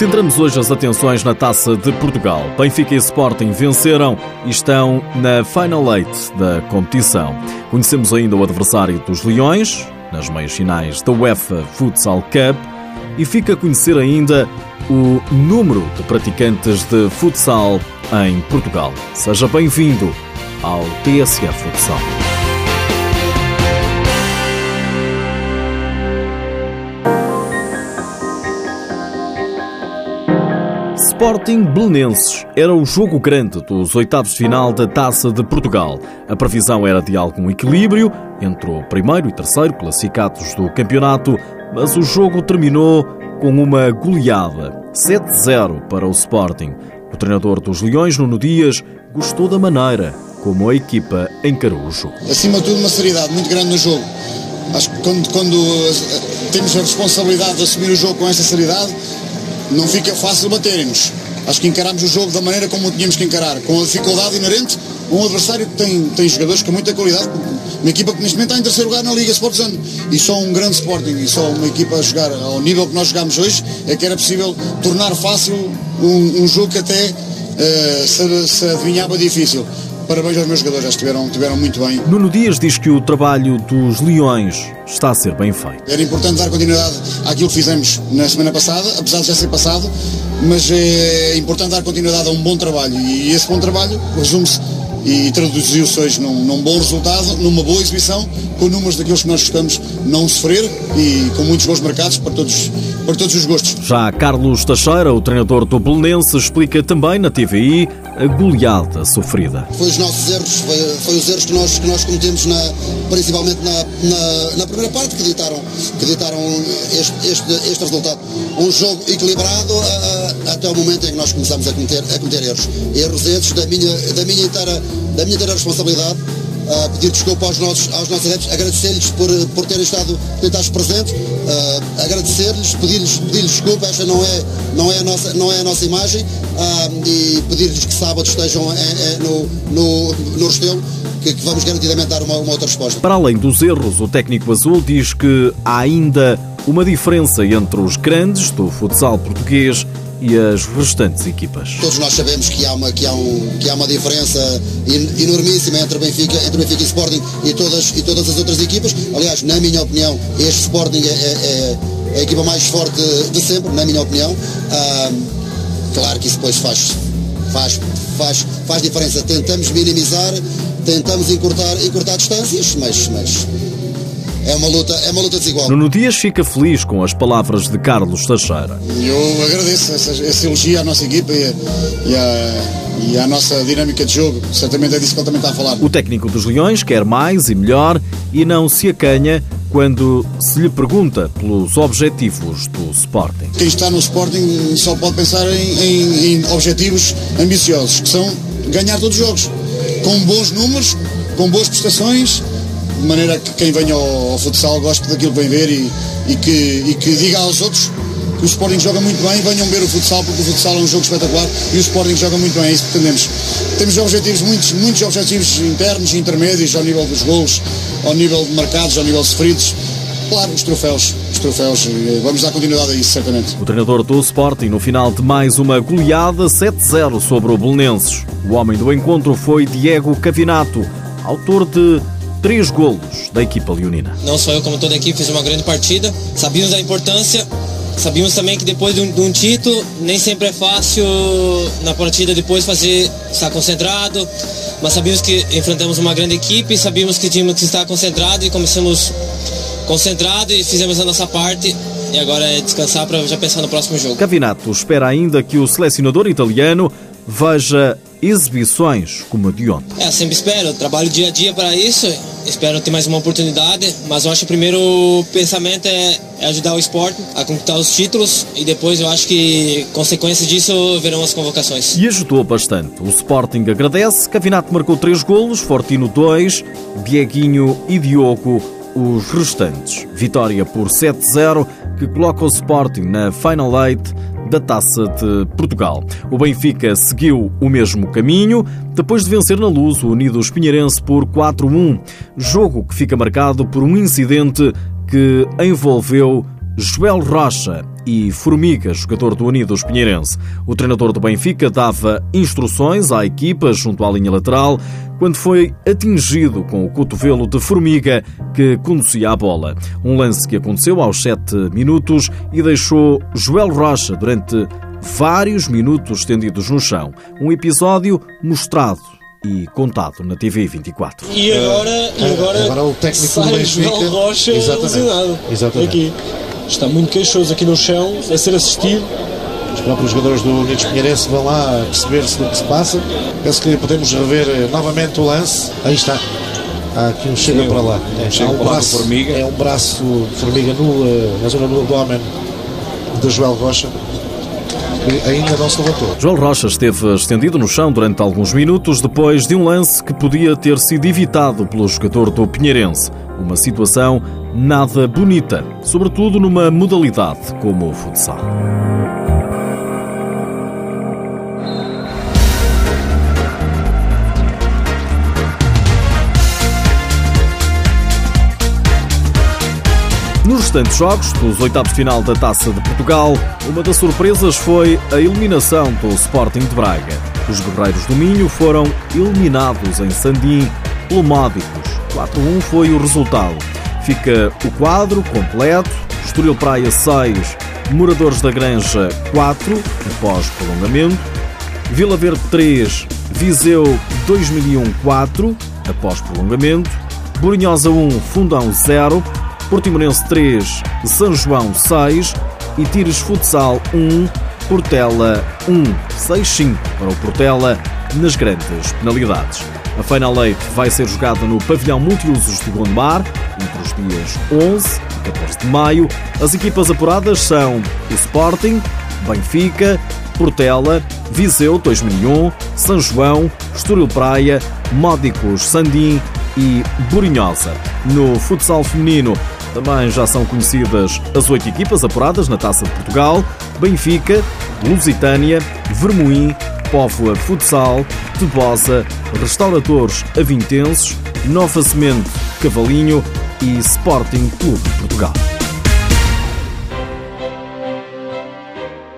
Centramos hoje as atenções na Taça de Portugal. Benfica e Sporting venceram e estão na Final Eight da competição. Conhecemos ainda o adversário dos Leões, nas meias finais da UEFA Futsal Cup, e fica a conhecer ainda o número de praticantes de futsal em Portugal. Seja bem-vindo ao TSF Futsal. Sporting Belenenses era o jogo grande dos oitavos de final da Taça de Portugal. A previsão era de algum equilíbrio entre o primeiro e terceiro classificados do campeonato, mas o jogo terminou com uma goleada. 7-0 para o Sporting. O treinador dos Leões, Nuno Dias, gostou da maneira como a equipa encarou o jogo. Acima de tudo, uma seriedade muito grande no jogo. Acho que quando, quando eh, temos a responsabilidade de assumir o jogo com esta seriedade, não fica fácil baterem-nos. Acho que encaramos o jogo da maneira como o tínhamos que encarar, com a dificuldade inerente um adversário que tem, tem jogadores com muita qualidade, uma equipa que neste momento está em terceiro lugar na Liga Sportzano e só um grande Sporting e só uma equipa a jogar ao nível que nós jogamos hoje é que era possível tornar fácil um, um jogo que até uh, se, se adivinhava difícil. Parabéns aos meus jogadores, já estiveram, estiveram muito bem. Nuno Dias diz que o trabalho dos Leões está a ser bem feito. Era importante dar continuidade àquilo que fizemos na semana passada, apesar de já ser passado, mas é importante dar continuidade a um bom trabalho e esse bom trabalho resume-se e traduziu-se hoje num, num, bom resultado, numa boa exibição, com números daqueles que nós gostamos não sofrer e com muitos gols marcados para todos, para todos os gostos. Já Carlos Teixeira, o treinador do Belenense, explica também na TVI a goleada sofrida. Foi os nossos erros, foi, foi os erros que nós, que nós cometemos na, principalmente na, na, na, primeira parte que ditaram, que ditaram este, este, este resultado. Um jogo equilibrado a, a, até o momento em que nós começamos a cometer, a cometer erros. Erros esses da minha, da minha inteira da minha inteira responsabilidade, uh, pedir desculpa aos nossos, aos nossos adeptos, agradecer-lhes por, por terem estado, estado presentes, uh, agradecer-lhes, pedir-lhes pedir desculpa, esta não é, não é, a, nossa, não é a nossa imagem, uh, e pedir-lhes que sábado estejam no, no, no Restelo, que, que, vamos garantidamente dar uma, uma outra resposta. Para além dos erros, o técnico azul diz que há ainda uma diferença entre os grandes do futsal português e as restantes equipas. Todos nós sabemos que há uma, que há um, que há uma diferença enormíssima entre Benfica, entre Benfica e Sporting e todas, e todas as outras equipas. Aliás, na minha opinião, este Sporting é, é, é a equipa mais forte de sempre, na minha opinião. Ah, claro que isso depois faz, faz, faz, faz diferença. Tentamos minimizar, tentamos encurtar, encurtar distâncias, mas, mas é uma luta, é uma luta desigual. Nuno Dias fica feliz com as palavras de Carlos Teixeira. Eu agradeço esse, esse elogio à nossa equipa e, e, à, e à nossa dinâmica de jogo. Certamente é disso que ele também está a falar. O técnico dos Leões quer mais e melhor e não se acanha quando se lhe pergunta pelos objetivos do Sporting. Quem está no Sporting só pode pensar em, em, em objetivos ambiciosos, que são ganhar todos os jogos, com bons números, com boas prestações de maneira que quem venha ao, ao futsal goste daquilo que vem ver e, e, que, e que diga aos outros que o Sporting joga muito bem, venham ver o futsal, porque o futsal é um jogo espetacular e o Sporting joga muito bem, é isso que pretendemos. Temos objetivos, muitos, muitos objetivos internos e intermédios ao nível dos gols, ao nível de marcados, ao nível de sofridos. Claro, os troféus, os troféus, vamos dar continuidade a isso, certamente. O treinador do Sporting, no final de mais uma goleada 7-0 sobre o Belenenses. O homem do encontro foi Diego Cavinato, autor de três golos da equipa leonina. Não só eu, como toda a equipe, fiz uma grande partida. Sabíamos da importância, sabíamos também que depois de um, de um título, nem sempre é fácil na partida depois fazer, estar concentrado. Mas sabíamos que enfrentamos uma grande equipe, sabíamos que tínhamos que estar concentrado e começamos concentrado e fizemos a nossa parte. E agora é descansar para já pensar no próximo jogo. Cavinato espera ainda que o selecionador italiano veja exibições como a de ontem. É, sempre espero, trabalho dia a dia para isso, espero ter mais uma oportunidade, mas eu acho que o primeiro pensamento é, é ajudar o esporte a conquistar os títulos e depois eu acho que consequências disso verão as convocações. E ajudou bastante. O Sporting agradece, Cavinato marcou três golos, Fortino dois, Dieguinho e Diogo os restantes. Vitória por 7-0 que coloca o Sporting na Final Eight da Taça de Portugal. O Benfica seguiu o mesmo caminho depois de vencer na luz o Unidos Pinheirense por 4-1, jogo que fica marcado por um incidente que envolveu Joel Rocha e Formiga, jogador do Unidos Pinheirense. O treinador do Benfica dava instruções à equipa junto à linha lateral quando foi atingido com o cotovelo de Formiga que conduzia a bola. Um lance que aconteceu aos 7 minutos e deixou Joel Rocha durante vários minutos estendidos no chão. Um episódio mostrado e contado na TV 24. E agora, e É, agora, agora o técnico do sai Benfica- João Rocha Exatamente. lesionado. Exatamente. Aqui. Está muito queixoso aqui no chão, a ser assistido. Os próprios jogadores do Unidos Pinheirense vão lá perceber-se do que se passa. Penso que podemos rever eh, novamente o lance. Aí está. Há aqui um chega para lá. É, um para lá do braço, Formiga. É um braço de formiga no, eh, na zona do abdômen de Joel Rocha. Ainda não se levantou. Joel Rocha esteve estendido no chão durante alguns minutos depois de um lance que podia ter sido evitado pelo jogador do Pinheirense. Uma situação nada bonita, sobretudo numa modalidade como o futsal. Nos restantes jogos dos oitavos de final da Taça de Portugal, uma das surpresas foi a eliminação do Sporting de Braga. Os guerreiros do Minho foram eliminados em Sandim pelo Módicos. 4-1 foi o resultado. Fica o quadro completo. Estoril Praia 6, Moradores da Granja 4, após prolongamento. Vila Verde 3, Viseu 2001 4, após prolongamento. Borinhosa 1, Fundão 0, Portimonense 3, São João 6 e Tires Futsal 1, Portela 1, 6-5 para o Portela nas grandes penalidades. A Final Eight vai ser jogada no Pavilhão Multiusos de Gondomar entre os dias 11 e 14 de maio. As equipas apuradas são o Sporting, Benfica, Portela, Viseu 2001, São João, Estoril Praia, Módicos Sandim e Borinhosa. No futsal feminino também já são conhecidas as oito equipas apuradas na Taça de Portugal: Benfica, Lusitânia, Vermoim, Póvoa Futsal, Tebosa, Restauradores Avintenses, Nova Semente Cavalinho e Sporting Clube de Portugal.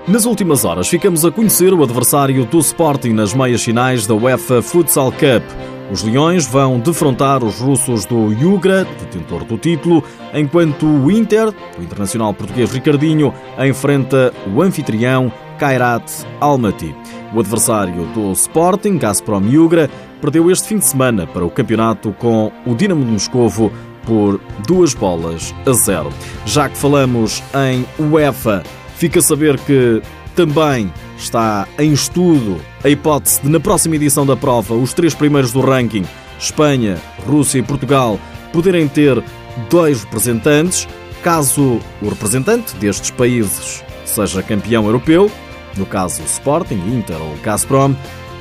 Nas últimas horas ficamos a conhecer o adversário do Sporting nas meias finais da UEFA Futsal Cup. Os Leões vão defrontar os russos do Yugra, detentor do título, enquanto o Inter, o internacional português Ricardinho, enfrenta o anfitrião Kairat Almaty. O adversário do Sporting, Gazprom Yugra, perdeu este fim de semana para o campeonato com o Dinamo de Moscovo por duas bolas a zero. Já que falamos em UEFA, fica a saber que também está em estudo a hipótese de, na próxima edição da prova, os três primeiros do ranking, Espanha, Rússia e Portugal, poderem ter dois representantes, caso o representante destes países seja campeão europeu, no caso Sporting, Inter ou Gazprom,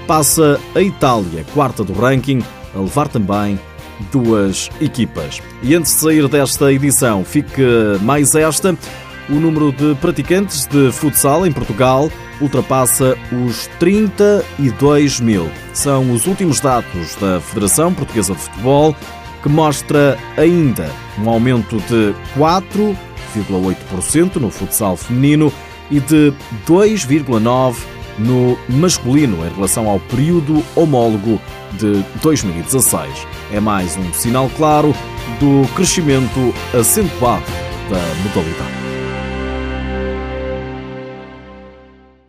passa a Itália, quarta do ranking, a levar também duas equipas. E antes de sair desta edição, fique mais esta. O número de praticantes de futsal em Portugal ultrapassa os 32 mil. São os últimos dados da Federação Portuguesa de Futebol, que mostra ainda um aumento de 4,8% no futsal feminino e de 2,9% no masculino em relação ao período homólogo de 2016. É mais um sinal claro do crescimento acentuado da modalidade.